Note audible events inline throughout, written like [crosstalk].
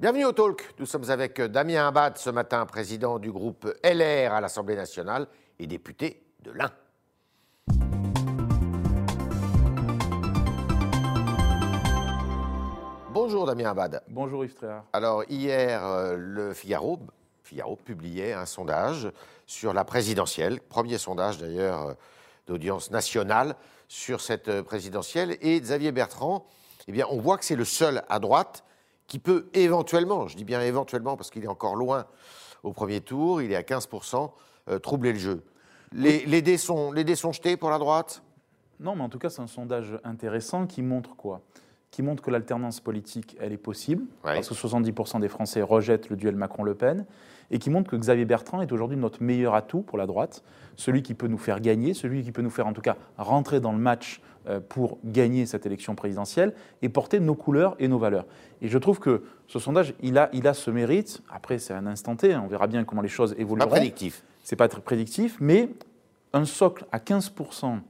Bienvenue au Talk. Nous sommes avec Damien Abad ce matin, président du groupe LR à l'Assemblée nationale et député de l'Ain. Bonjour Damien Abad. Bonjour Yves Tréhard. Alors hier, euh, le Figaro, Figaro publiait un sondage sur la présidentielle, premier sondage d'ailleurs euh, d'audience nationale sur cette euh, présidentielle. Et Xavier Bertrand, eh bien, on voit que c'est le seul à droite qui peut éventuellement, je dis bien éventuellement parce qu'il est encore loin au premier tour, il est à 15%, euh, troubler le jeu. Les, les dés sont, les dés sont jetés pour la droite? Non, mais en tout cas, c'est un sondage intéressant qui montre quoi? Qui montre que l'alternance politique, elle est possible, Ouais. parce que 70% des Français rejettent le duel Macron-Le Pen, et qui montre que Xavier Bertrand est aujourd'hui notre meilleur atout pour la droite, celui qui peut nous faire gagner, celui qui peut nous faire en tout cas rentrer dans le match euh, pour gagner cette élection présidentielle et porter nos couleurs et nos valeurs. Et je trouve que ce sondage, il a, il a ce mérite. Après, c'est un instant T, hein, on verra bien comment les choses Pas évolueront. prédictif. C'est pas très prédictif, mais un socle à 15%, Premier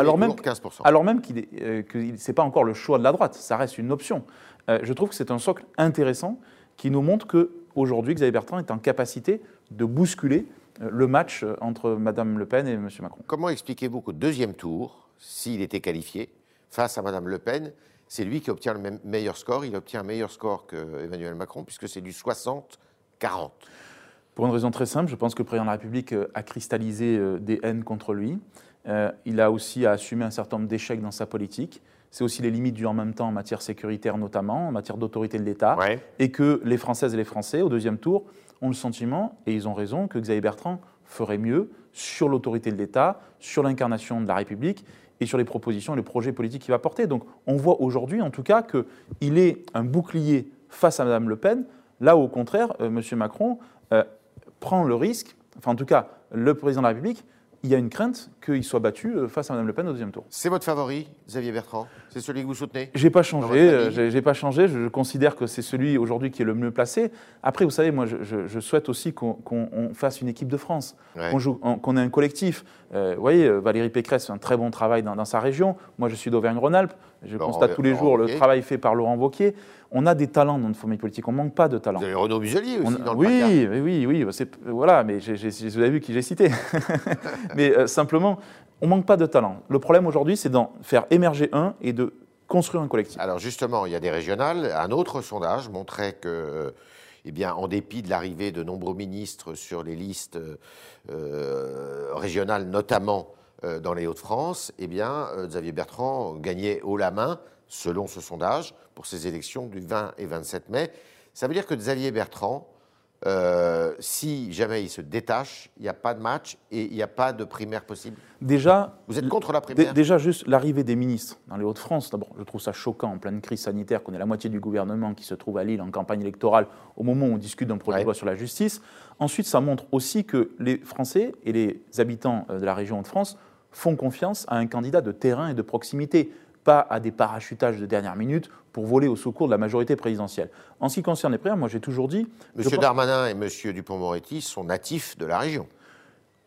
alors même, tour, 15%. alors même qu'il est- euh, que ce n'est pas encore le choix de la droite, ça reste une option. Euh, je trouve que c'est un socle intéressant qui nous montre qu'aujourd'hui, Xavier Bertrand est en capacité de bousculer euh, le match entre Mme Le Pen et M. Macron. Comment expliquez-vous qu'au deuxième tour, s'il était qualifié, face à Mme Le Pen, c'est lui qui obtient le même- meilleur score Il obtient un meilleur score qu'Emmanuel Macron, puisque c'est du 60-40. Pour une raison très simple, je pense que le président de la République a cristallisé des haines contre lui. Euh, il a aussi à assumer un certain nombre d'échecs dans sa politique. C'est aussi les limites du en même temps en matière sécuritaire notamment, en matière d'autorité de l'État. Ouais. et que les Françaises et les Français, au deuxième tour, ont le sentiment, et ils ont raison, que Xavier Bertrand ferait mieux sur l'autorité de l'État, sur l'incarnation de la République et sur les propositions et les projets politiques qu'il va porter. Donc on voit aujourd'hui, en tout cas, qu'il est un bouclier face à Mme Le Pen, là où, au contraire, euh, M. Macron euh, prend le risque, enfin en tout cas, le président de la République, il y a une crainte qu'il soit battu euh, face à Mme Le Pen au deuxième tour. C'est votre favori, Xavier Bertrand? C'est celui que vous soutenez? J'ai pas changé, euh, j'ai pas changé. Je, je considère que c'est celui aujourd'hui qui est le mieux placé. Après, vous savez, moi, je, souhaite aussi qu'on qu'on- on fasse une équipe de France, Ouais. qu'on ait un collectif. Euh, vous voyez, Valérie Pécresse fait un très bon travail dans, dans sa région. Moi, je suis d'Auvergne-Rhône-Alpes. Je Laurent- constate tous les Laurent jours le travail fait par Laurent Wauquiez. On a des talents dans notre famille politique. On manque pas de talents. Vous avez Renaud Muselier aussi On- dans le oui, PACA. oui, oui, oui, c'est- voilà, mais vous avez vu qui j'ai cité. [laughs] mais euh, simplement, on manque pas de talent. Le problème aujourd'hui, c'est d'en faire émerger un et de construire un collectif. Alors justement, il y a des régionales. Un autre sondage montrait que, euh, eh bien, en dépit de l'arrivée de nombreux ministres sur les listes euh, régionales, notamment dans les Hauts-de-France, eh bien, euh, Xavier Bertrand gagnait haut la main, selon ce sondage, pour ces élections du 20 et 27 mai. Ça veut dire que Xavier Bertrand, euh, si jamais il se détache, il n'y a pas de match et il n'y a pas de primaire possible. Déjà, Vous êtes contre la primaire Déjà, juste l'arrivée des ministres dans les Hauts-de-France, d'abord, je trouve ça choquant en pleine crise sanitaire qu'on ait la moitié du gouvernement qui se trouve à Lille en campagne électorale au moment où on discute d'un projet Ouais. de loi sur la justice. Ensuite, ça montre aussi que les Français et les habitants euh, de la région Hauts-de-France font confiance à un candidat de terrain et de proximité, pas à des parachutages de dernière minute pour voler au secours de la majorité présidentielle. En ce qui concerne les primaires, moi j'ai toujours dit... Monsieur pense- Darmanin et Monsieur Dupont-Moretti sont natifs de la région.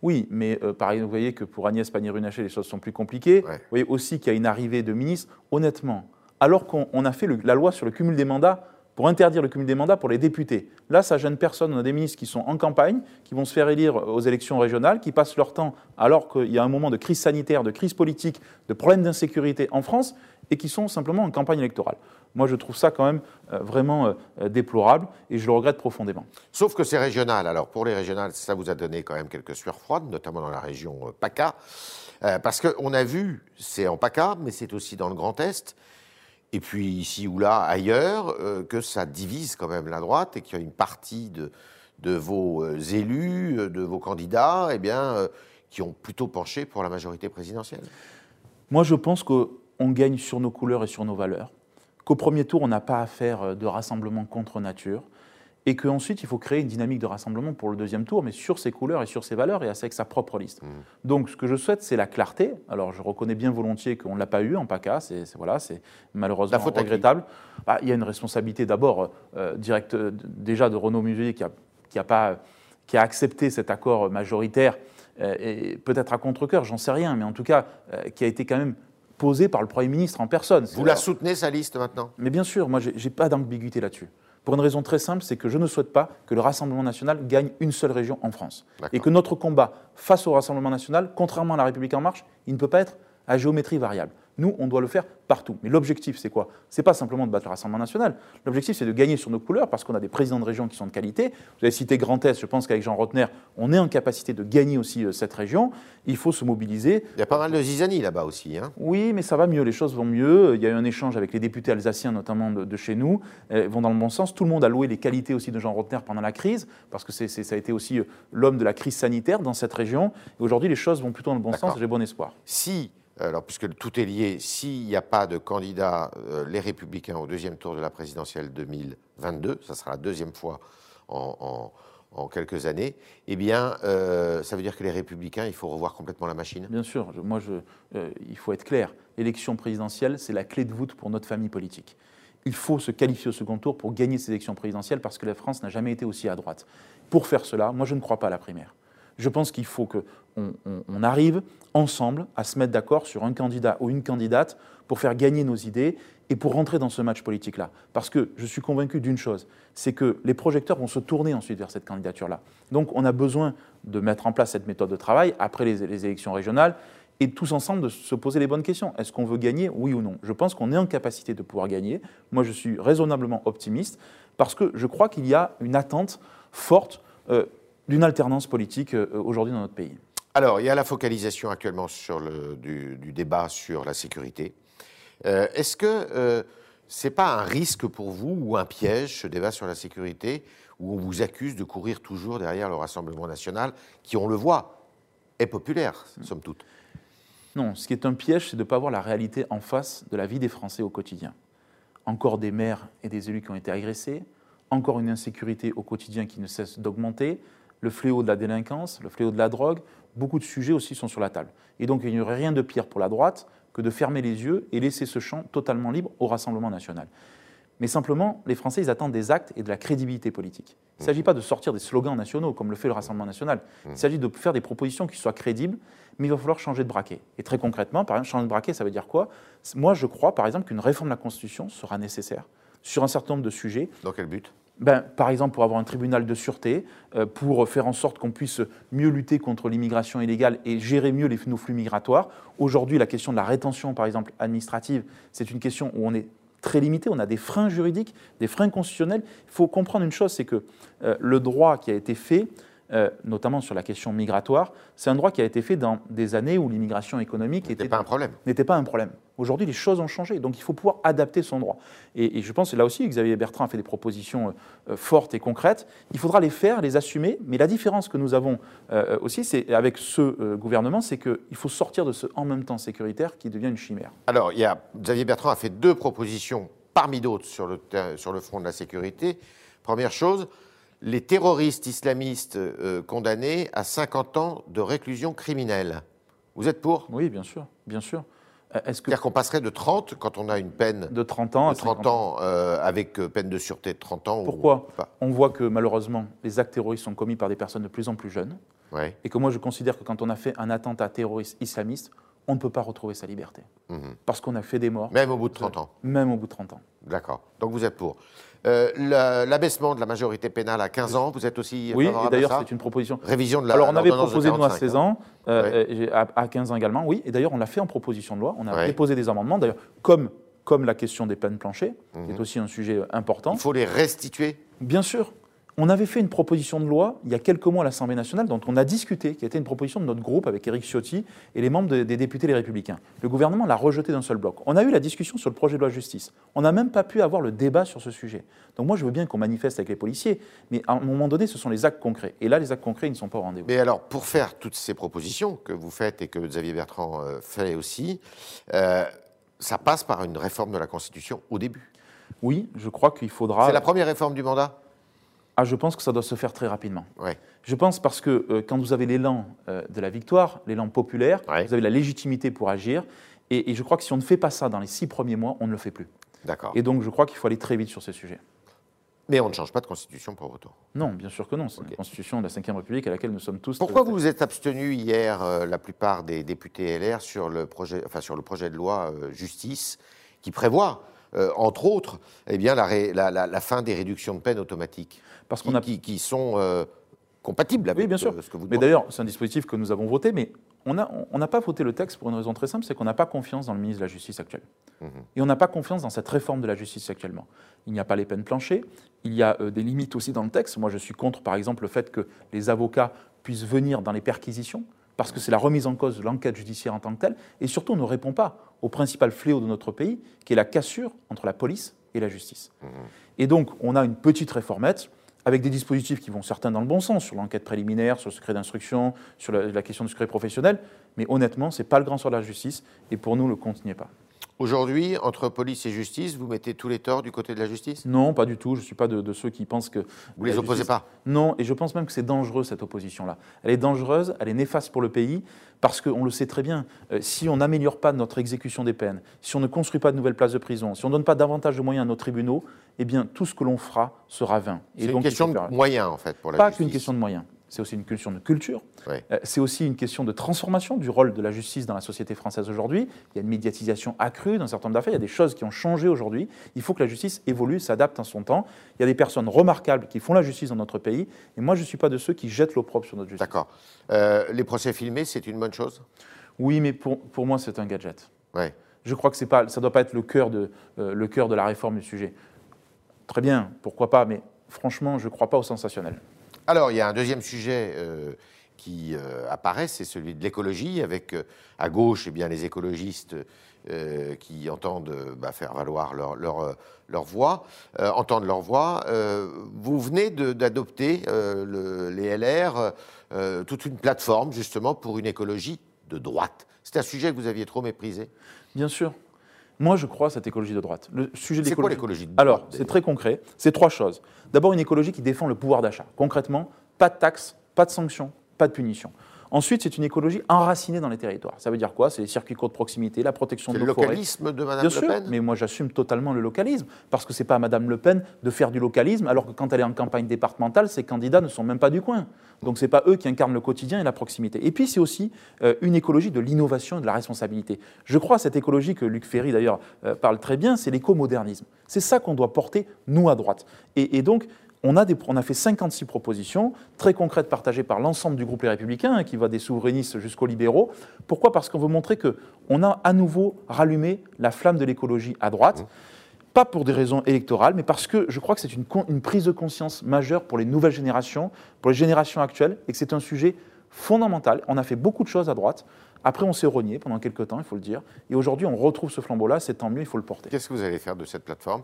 Oui, mais euh, par exemple, vous voyez que pour Agnès Pannier-Runacher, les choses sont plus compliquées. Ouais. Vous voyez aussi qu'il y a une arrivée de ministres. Honnêtement, alors qu'on on a fait le- la loi sur le cumul des mandats pour interdire le cumul des mandats pour les députés, là, ça gêne personne. On a des ministres qui sont en campagne, qui vont se faire élire aux élections régionales, qui passent leur temps, alors qu'il y a un moment de crise sanitaire, de crise politique, de problèmes d'insécurité en France, et qui sont simplement en campagne électorale. Moi, je trouve ça quand même euh, vraiment euh, déplorable, et je le regrette profondément. Sauf que c'est régional. Alors pour les régionales, ça vous a donné quand même quelques sueurs froides, notamment dans la région euh, PACA. Euh, parce qu'on a vu, c'est en PACA, mais c'est aussi dans le Grand Est, et puis ici ou là, ailleurs, euh, que ça divise quand même la droite et qu'il y a une partie de, vos euh, élus, euh, de vos candidats, eh bien, qui ont plutôt penché pour la majorité présidentielle. Moi, je pense qu'on gagne sur nos couleurs et sur nos valeurs, qu'au premier tour, on n'a pas à faire de rassemblement contre nature, et qu'ensuite, il faut créer une dynamique de rassemblement pour le deuxième tour, mais sur ses couleurs et sur ses valeurs, et avec sa propre liste. Donc, ce que je souhaite, c'est la clarté. Alors, je reconnais bien volontiers qu'on ne l'a pas eu en PACA, c'est voilà, malheureusement La faute regrettable. Bah, il y a une responsabilité d'abord euh, directe, euh, déjà de Renaud Muselier qui a, qui a pas, qui a accepté cet accord majoritaire, euh, et peut-être à contre-cœur, j'en sais rien, mais en tout cas, qui a été quand même posé par le Premier ministre en personne. Vous la soutenez, sa liste, maintenant? Mais bien sûr, moi, j'ai j'ai pas d'ambiguïté là-dessus. Pour une raison très simple, c'est que je ne souhaite pas que le Rassemblement national gagne une seule région en France. Et que notre combat face au Rassemblement national, contrairement à la République en marche, il ne peut pas être à géométrie variable. Nous, on doit le faire partout. Mais l'objectif, c'est quoi? C'est pas simplement de battre le Rassemblement national. L'objectif, c'est de gagner sur nos couleurs parce qu'on a des présidents de région qui sont de qualité. Vous avez cité Grand Est, je pense qu'avec Jean Rotner, on est en capacité de gagner aussi euh, cette région. Il faut se mobiliser. Il y a pas mal de zizanie là-bas aussi. Hein oui, mais ça va mieux, les choses vont mieux. Il y a eu un échange avec les députés alsaciens, notamment de, chez nous, Ils vont dans le bon sens. Tout le monde a loué les qualités aussi de Jean Rotner pendant la crise, parce que ça a été aussi euh, l'homme de la crise sanitaire dans cette région. Et aujourd'hui, les choses vont plutôt dans le bon sens j'ai bon espoir. Si alors puisque tout est lié, s'il n'y a pas de candidat, euh, les Républicains, au deuxième tour de la présidentielle 2022, ça sera la deuxième fois en, quelques années, eh bien, euh, ça veut dire que les Républicains, il faut revoir complètement la machine Bien sûr, moi, je, euh, il faut être clair. L'élection présidentielle, c'est la clé de voûte pour notre famille politique. Il faut se qualifier au second tour pour gagner ces élections présidentielles parce que la France n'a jamais été aussi à droite. Pour faire cela, moi, je ne crois pas à la primaire. Je pense qu'il faut qu'on on, arrive ensemble à se mettre d'accord sur un candidat ou une candidate pour faire gagner nos idées et pour rentrer dans ce match politique-là. Parce que je suis convaincu d'une chose, c'est que les projecteurs vont se tourner ensuite vers cette candidature-là. Donc on a besoin de mettre en place cette méthode de travail après les, les élections régionales et tous ensemble de se poser les bonnes questions. Est-ce qu'on veut gagner, oui ou non? Je pense qu'on est en capacité de pouvoir gagner. Moi, je suis raisonnablement optimiste parce que je crois qu'il y a une attente forte. Euh, d'une alternance politique euh, aujourd'hui dans notre pays. Alors, il y a la focalisation actuellement sur le, du, débat sur la sécurité. Euh, est-ce que euh, ce n'est pas un risque pour vous ou un piège, ce débat sur la sécurité, où on vous accuse de courir toujours derrière le Rassemblement national, qui, on le voit, est populaire, somme toute? Non, ce qui est un piège, c'est de ne pas voir la réalité en face de la vie des Français au quotidien. Encore des maires et des élus qui ont été agressés, encore une insécurité au quotidien qui ne cesse d'augmenter, le fléau de la délinquance, le fléau de la drogue, beaucoup de sujets aussi sont sur la table. Et donc il n'y aurait rien de pire pour la droite que de fermer les yeux et laisser ce champ totalement libre au Rassemblement national. Mais simplement, les Français, ils attendent des actes et de la crédibilité politique. Il ne s'agit pas de sortir des slogans nationaux comme le fait le Rassemblement national. Il s'agit de faire des propositions qui soient crédibles, mais il va falloir changer de braquet. Et très concrètement, par exemple, changer de braquet, ça veut dire quoi? Moi, je crois, par exemple, qu'une réforme de la Constitution sera nécessaire sur un certain nombre de sujets. Dans quel but? Ben, par exemple, pour avoir un tribunal de sûreté, euh, pour faire en sorte qu'on puisse mieux lutter contre l'immigration illégale et gérer mieux nos flux migratoires. Aujourd'hui, la question de la rétention, par exemple, administrative, c'est une question où on est très limité, on a des freins juridiques, des freins constitutionnels. Il faut comprendre une chose, c'est que euh, le droit qui a été fait, euh, notamment sur la question migratoire, c'est un droit qui a été fait dans des années où l'immigration économique n'était pas un problème. N'était pas un problème. Aujourd'hui, les choses ont changé, donc il faut pouvoir adapter son droit. Et, je pense que là aussi, Xavier Bertrand a fait des propositions euh, euh, fortes et concrètes. Il faudra les faire, les assumer. Mais la différence que nous avons aussi, c'est avec ce gouvernement, c'est qu'il faut sortir de ce en même temps sécuritaire qui devient une chimère. Alors, il y a, Xavier Bertrand a fait deux propositions parmi d'autres sur le, sur le front de la sécurité. Première chose, les terroristes islamistes euh, condamnés à 50 ans de réclusion criminelle. Vous êtes pour? Oui, bien sûr, bien sûr. Euh, est-ce que... C'est-à-dire qu'on passerait de 30 quand on a une peine de 30 ans, à 30 ans euh, avec peine de sûreté de 30 ans Pourquoi? On voit que malheureusement les actes terroristes sont commis par des personnes de plus en plus jeunes. Et que moi je considère que quand on a fait un attentat terroriste islamiste, on ne peut pas retrouver sa liberté. Mhm. Parce qu'on a fait des morts. Même au bout de 30 ans Même au bout de 30 ans. D'accord. Donc vous êtes pour. Euh, l'abaissement de la majorité pénale à 15 ans, vous êtes aussi Oui, et d'ailleurs, c'est une proposition. Révision de la Alors, on avait proposé, nous, à 16 ans, euh, euh, à, 15 ans également, oui. Et d'ailleurs, on l'a fait en proposition de loi. On a déposé des amendements, d'ailleurs, comme, comme la question des peines planchées, qui est mhm. aussi un sujet important. Il faut les restituer Bien sûr. On avait fait une proposition de loi il y a quelques mois à l'Assemblée nationale dont on a discuté, qui était une proposition de notre groupe avec Éric Ciotti et les membres des députés Les Républicains. Le gouvernement l'a rejeté d'un seul bloc. On a eu la discussion sur le projet de loi justice. On n'a même pas pu avoir le débat sur ce sujet. Donc moi, je veux bien qu'on manifeste avec les policiers, mais à un moment donné, ce sont les actes concrets. Et là, les actes concrets, ils ne sont pas au rendez-vous. Mais alors, pour faire toutes ces propositions que vous faites et que Xavier Bertrand euh, fait aussi, euh, ça passe par une réforme de la Constitution au début. Oui, je crois qu'il faudra. C'est la première réforme du mandat? Ah, je pense que ça doit se faire très rapidement. Je pense parce que euh, quand vous avez l'élan euh, de la victoire, l'élan populaire, vous avez la légitimité pour agir. Et, je crois que si on ne fait pas ça dans les six premiers mois, on ne le fait plus. D'accord. Et donc je crois qu'il faut aller très vite sur ces sujets. Mais on ne change pas de constitution pour autant. Non, bien sûr que non. C'est la constitution de la Ve République à laquelle nous sommes tous. Pourquoi vous vous êtes abstenu hier, euh, la plupart des députés LR, sur le projet, enfin, sur le projet de loi justice qui prévoit euh, entre autres, eh bien, la, ré- la- la- la fin des réductions de peine automatiques, Parce qui, qu'on a qui- qui sont euh, compatibles avec Oui, bien sûr. euh, ce que vous Mais d'ailleurs, c'est un dispositif que nous avons voté, mais on n'a on pas voté le texte pour une raison très simple, c'est qu'on n'a pas confiance dans le ministre de la Justice actuel. Mhm. Et on n'a pas confiance dans cette réforme de la justice actuellement. Il n'y a pas les peines planchées, il y a euh, des limites aussi dans le texte. Moi, je suis contre, par exemple, le fait que les avocats puissent venir dans les perquisitions, parce que c'est la remise en cause de l'enquête judiciaire en tant que telle, et surtout, on ne répond pas au principal fléau de notre pays, qui est la cassure entre la police et la justice. Et donc, on a une petite réformette avec des dispositifs qui vont certains dans le bon sens, sur l'enquête préliminaire, sur le secret d'instruction, sur la, la question du secret professionnel. Mais honnêtement, ce n'est pas le grand sur la justice. Et pour nous, le compte n'y est pas. Aujourd'hui, entre police et justice, vous mettez tous les torts du côté de la justice? Non, pas du tout. Je ne suis pas de, de ceux qui pensent que. Vous les la opposez justice- pas Non, et je pense même que c'est dangereux cette opposition-là. Elle est dangereuse, elle est néfaste pour le pays, parce qu'on le sait très bien, euh, si on n'améliore pas notre exécution des peines, si on ne construit pas de nouvelles places de prison, si on ne donne pas davantage de moyens à nos tribunaux, eh bien tout ce que l'on fera sera vain. C'est une donc, question de moyens, en fait, pour la Pas justice. qu'une question de moyens. C'est aussi une question de culture. Ouais. Euh, C'est aussi une question de transformation du rôle de la justice dans la société française aujourd'hui. Il y a une médiatisation accrue d'un certain nombre d'affaires. Il y a des choses qui ont changé aujourd'hui. Il faut que la justice évolue, s'adapte en son temps. Il y a des personnes remarquables qui font la justice dans notre pays. Et moi, je ne suis pas de ceux qui jettent l'opprobre sur notre justice. D'accord. Euh, les procès filmés, c'est une bonne chose? Oui, mais pour, pour moi, c'est un gadget. Ouais. Je crois que pas, ça ne doit pas être le cœur, de, euh, le cœur de la réforme du sujet. Très bien, pourquoi pas, mais franchement, je ne crois pas au sensationnel. Alors, il y a un deuxième sujet euh, qui euh, apparaît, c'est celui de l'écologie, avec euh, à gauche eh bien, les écologistes qui entendent bah, faire valoir leur, voix, entendre leur voix. Vous venez d'adopter, le- les LR, toute une plateforme justement pour une écologie de droite. C'est un sujet que vous aviez trop méprisé? Bien sûr. Moi, je crois à cette écologie de droite. Le sujet de C'est quoi l'écologie- de droite Alors, c'est très concret. C'est trois choses. D'abord, une écologie qui défend le pouvoir d'achat. Concrètement, pas de taxes, pas de sanctions, pas de punitions. Ensuite, c'est une écologie enracinée dans les territoires. Ça veut dire quoi? C'est les circuits courts de proximité, la protection de le nos forêts. localisme de Mme Bien Le sûr, Pen? mais moi j'assume totalement le localisme, parce que c'est pas à Madame Le Pen de faire du localisme, alors que quand elle est en campagne départementale, ses candidats ne sont même pas du coin. Donc c'est pas eux qui incarnent le quotidien et la proximité. Et puis c'est aussi euh, une écologie de l'innovation et de la responsabilité. Je crois à cette écologie que Luc Ferry d'ailleurs euh, parle très bien, c'est l'écomodernisme. C'est ça qu'on doit porter nous à droite. Et, et donc on a, des, on a fait 56 propositions très concrètes partagées par l'ensemble du groupe Les Républicains, hein, qui va des souverainistes jusqu'aux libéraux. Pourquoi? Parce qu'on veut montrer qu'on a à nouveau rallumé la flamme de l'écologie à droite. Pas pour des raisons électorales, mais parce que je crois que c'est une prise de conscience majeure pour les nouvelles générations, pour les générations actuelles, et que c'est un sujet fondamental. On a fait beaucoup de choses à droite. Après, on s'est rogné pendant quelques temps, il faut le dire. Et aujourd'hui, on retrouve ce flambeau-là, c'est tant mieux, il faut le porter. Qu'est-ce que vous allez faire de cette plateforme?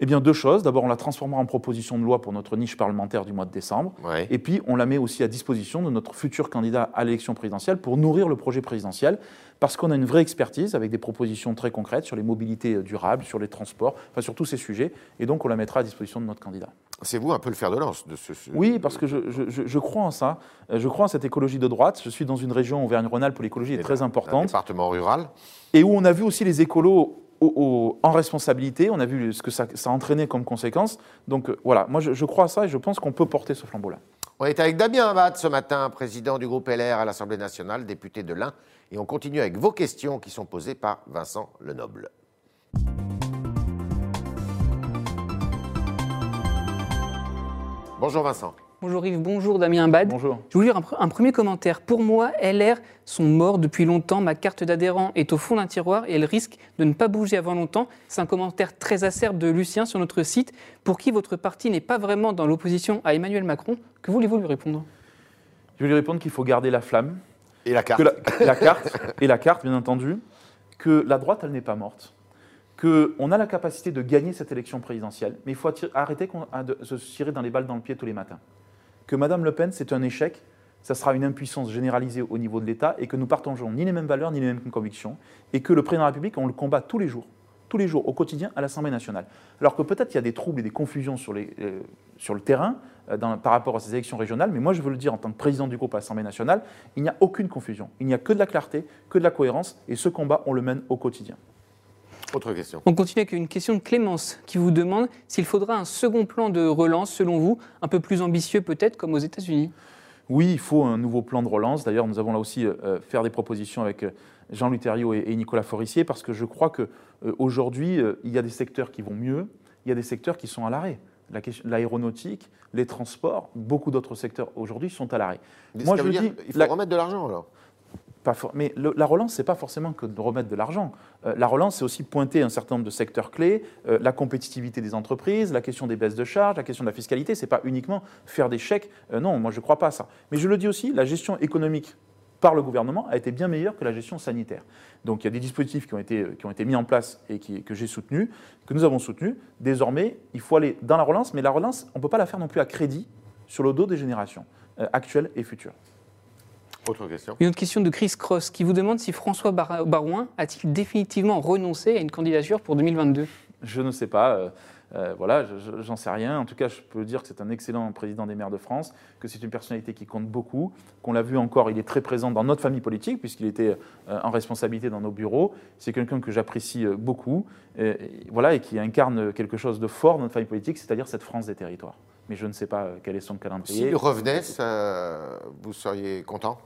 Eh bien, deux choses. D'abord, on la transformera en proposition de loi pour notre niche parlementaire du mois de décembre. Ouais. Et puis, on la met aussi à disposition de notre futur candidat à l'élection présidentielle pour nourrir le projet présidentiel, parce qu'on a une vraie expertise avec des propositions très concrètes sur les mobilités euh, durables, sur les transports, enfin sur tous ces sujets. Et donc, on la mettra à disposition de notre candidat. C'est vous un peu le fer de lance de ce. ce- Oui, parce que je, je- je- je crois en ça. Euh, Je crois en cette écologie de droite. Je suis dans une région Auvergne-Rhône-Alpes où l'écologie est Et très d'un importante département rural. et où on a vu aussi les écolos en responsabilité. On a vu ce que ça, ça a entraîné comme conséquence. Donc euh, voilà, moi je, je crois à ça et je pense qu'on peut porter ce flambeau-là. On est avec Damien Abad ce matin, président du groupe LR à l'Assemblée nationale, député de l'Ain. Et on continue avec vos questions qui sont posées par Vincent Lenoble. Bonjour Vincent. Bonjour Yves, bonjour Damien Bad. Bonjour. Je voulais lire un, un premier commentaire. Pour moi, LR sont morts depuis longtemps. Ma carte d'adhérent est au fond d'un tiroir et elle risque de ne pas bouger avant longtemps. C'est un commentaire très acerbe de Lucien sur notre site. Pour qui votre parti n'est pas vraiment dans l'opposition à Emmanuel Macron, que voulez-vous lui répondre? Je vais lui répondre qu'il faut garder la flamme, Et la carte que la, la carte, et la carte bien entendu, que la droite elle n'est pas morte, qu'on a la capacité de gagner cette élection présidentielle, mais il faut arrêter de se tirer dans les balles dans le pied tous les matins. Que Madame Le Pen c'est un échec, ça sera une impuissance généralisée au niveau de l'État et que nous partageons ni les mêmes valeurs ni les mêmes convictions et que le président de la République on le combat tous les jours, tous les jours au quotidien à l'Assemblée nationale. Alors que peut-être il y a des troubles et des confusions sur, euh, le terrain euh, par rapport à ces élections régionales, mais moi je veux le dire en tant que président du groupe à l'Assemblée nationale, il n'y a aucune confusion, il n'y a que de la clarté, que de la cohérence et ce combat on le mène au quotidien. Autre question. On continue avec une question de Clémence qui vous demande s'il faudra un second plan de relance, selon vous, un peu plus ambitieux peut-être, comme aux États-Unis. Oui, il faut un nouveau plan de relance. D'ailleurs, nous avons là aussi euh, faire des propositions avec euh, Jean-Louis Thériault et, Nicolas Forissier, parce que je crois qu'aujourd'hui, il y a des secteurs qui vont mieux, il y a des secteurs qui sont à l'arrêt l'aéronautique, les transports, beaucoup d'autres secteurs aujourd'hui sont à l'arrêt. Moi, je dis, il faut remettre de l'argent alors. Mais la relance, ce n'est pas forcément que de remettre de l'argent. Euh, la relance, c'est aussi pointer un certain nombre de secteurs clés, euh, la compétitivité des entreprises, la question des baisses de charges, la question de la fiscalité. Ce n'est pas uniquement faire des chèques. Euh, non, moi, je ne crois pas à ça. Mais je le dis aussi, la gestion économique par le gouvernement a été bien meilleure que la gestion sanitaire. Donc il y a des dispositifs qui ont été, qui ont été mis en place et que j'ai soutenus, que nous avons soutenus. Désormais, il faut aller dans la relance, mais la relance, on ne peut pas la faire non plus à crédit sur le dos des générations actuelles et futures. Autre question. Une autre question de Chris Cross qui vous demande si François Barouin a-t-il définitivement renoncé à une candidature pour 2022 Je ne sais pas. Euh, euh, voilà, j'en sais rien. En tout cas, je peux dire que c'est un excellent président des maires de France, que c'est une personnalité qui compte beaucoup, qu'on l'a vu encore, il est très présent dans notre famille politique, puisqu'il était euh, en responsabilité dans nos bureaux. C'est quelqu'un que j'apprécie euh, beaucoup, et, voilà, et qui incarne quelque chose de fort dans notre famille politique, c'est-à-dire cette France des territoires. Mais je ne sais pas quel est son calendrier. S'il revenait, vous seriez content?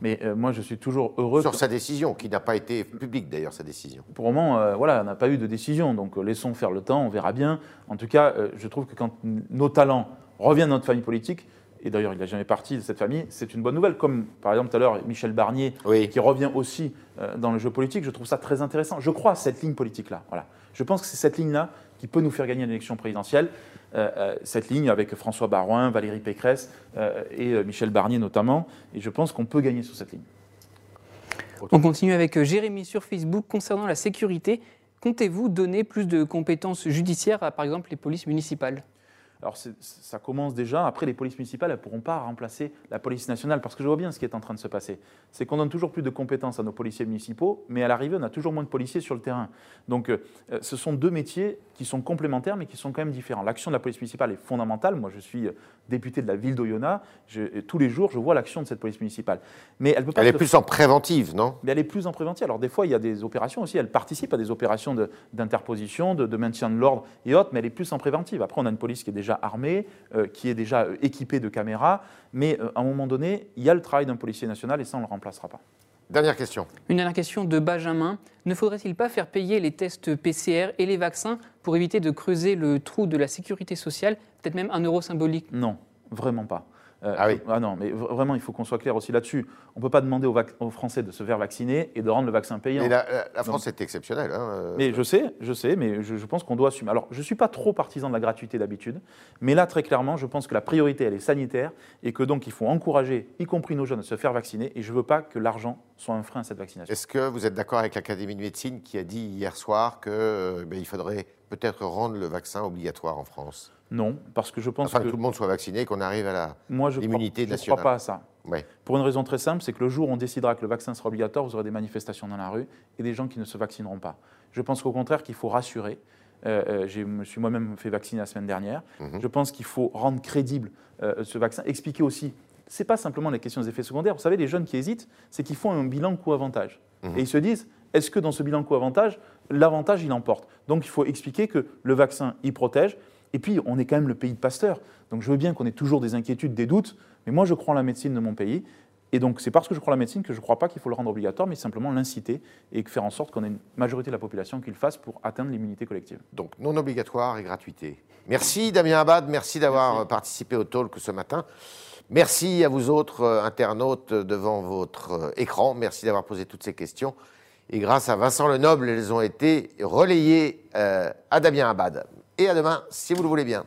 Mais euh, moi, je suis toujours heureux. Sur sa décision, qui n'a pas été publique d'ailleurs, sa décision. Pour le moment, euh, voilà, on n'a pas eu de décision. Donc euh, laissons faire le temps, on verra bien. En tout cas, je trouve que quand nos talents reviennent dans notre famille politique, et d'ailleurs il n'a jamais parti de cette famille, c'est une bonne nouvelle. Comme par exemple tout à l'heure Michel Barnier, qui revient aussi dans le jeu politique, je trouve ça très intéressant. Je crois à cette ligne politique-là. Voilà. Je pense que c'est cette ligne-là qui peut nous faire gagner l'élection présidentielle. Euh, euh, cette ligne avec François Barouin, Valérie Pécresse euh, et Michel Barnier notamment. Et je pense qu'on peut gagner sur cette ligne. On continue avec Jérémy sur Facebook concernant la sécurité. Comptez-vous donner plus de compétences judiciaires à, par exemple, les polices municipales? Alors ça commence déjà. Après, les polices municipales, elles ne pourront pas remplacer la police nationale parce que je vois bien ce qui est en train de se passer. C'est qu'on donne toujours plus de compétences à nos policiers municipaux, mais à l'arrivée, on a toujours moins de policiers sur le terrain. Donc euh, ce sont deux métiers qui sont complémentaires, mais qui sont quand même différents. L'action de la police municipale est fondamentale. Moi, je suis euh, député de la ville d'Oyonnax. Tous les jours, je vois l'action de cette police municipale. Mais elle peut pas. Elle est plus en préventive, non? Mais elle est plus en préventive. Alors des fois, il y a des opérations aussi. Elle participe à des opérations d'interposition, de, de, maintien de l'ordre et autres, mais elle est plus en préventive. Après, on a une police qui est déjà armée, euh, qui est déjà euh, équipée de caméras. Mais à un moment donné, il y a le travail d'un policier national et ça, on ne le remplacera pas. Dernière question. Une dernière question de Benjamin. Ne faudrait-il pas faire payer les tests PCR et les vaccins pour éviter de creuser le trou de la sécurité sociale, peut-être même un euro symbolique? Non, vraiment pas. Euh, ah oui. Ah non, mais vraiment, il faut qu'on soit clair aussi là-dessus. On ne peut pas demander aux, Français de se faire vacciner et de rendre le vaccin payant. Mais la, France est exceptionnelle. Hein, euh. Mais je sais, je sais, mais je, pense qu'on doit assumer. Alors, je ne suis pas trop partisan de la gratuité d'habitude, mais là, très clairement, je pense que la priorité, elle est sanitaire et que donc il faut encourager, y compris nos jeunes, à se faire vacciner. Et je ne veux pas que l'argent soit un frein à cette vaccination. Est-ce que vous êtes d'accord avec l'Académie de médecine qui a dit hier soir qu'il euh, ben, faudrait peut-être rendre le vaccin obligatoire en France? Non, parce que je pense que... tout le monde soit vacciné, qu'on arrive à la Moi, nationale. Je ne crois pas à ça. Pour une raison très simple, c'est que le jour où on décidera que le vaccin sera obligatoire, vous aurez des manifestations dans la rue et des gens qui ne se vaccineront pas. Je pense qu'au contraire, qu'il faut rassurer. Euh, euh, je me suis moi-même fait vacciner la semaine dernière. Mhm. Je pense qu'il faut rendre crédible euh, ce vaccin, expliquer aussi. Ce n'est pas simplement la question des effets secondaires. Vous savez, les jeunes qui hésitent, c'est qu'ils font un bilan coût-avantage. Mhm. Et ils se disent, est-ce que dans ce bilan coût-avantage, l'avantage, il emporte? Donc il faut expliquer que le vaccin, il protège, et puis, on est quand même le pays de Pasteur. Donc, je veux bien qu'on ait toujours des inquiétudes, des doutes, mais moi, je crois en la médecine de mon pays. Et donc, c'est parce que je crois en la médecine que je ne crois pas qu'il faut le rendre obligatoire, mais simplement l'inciter et faire en sorte qu'on ait une majorité de la population qui le fasse pour atteindre l'immunité collective. Donc, non obligatoire et gratuité. Merci Damien Abad, merci d'avoir participé au talk ce matin. Merci à vous autres euh, internautes devant votre euh, écran. Merci d'avoir posé toutes ces questions. Et grâce à Vincent Lenoble, elles ont été relayées euh, à Damien Abad et à demain, si vous le voulez bien.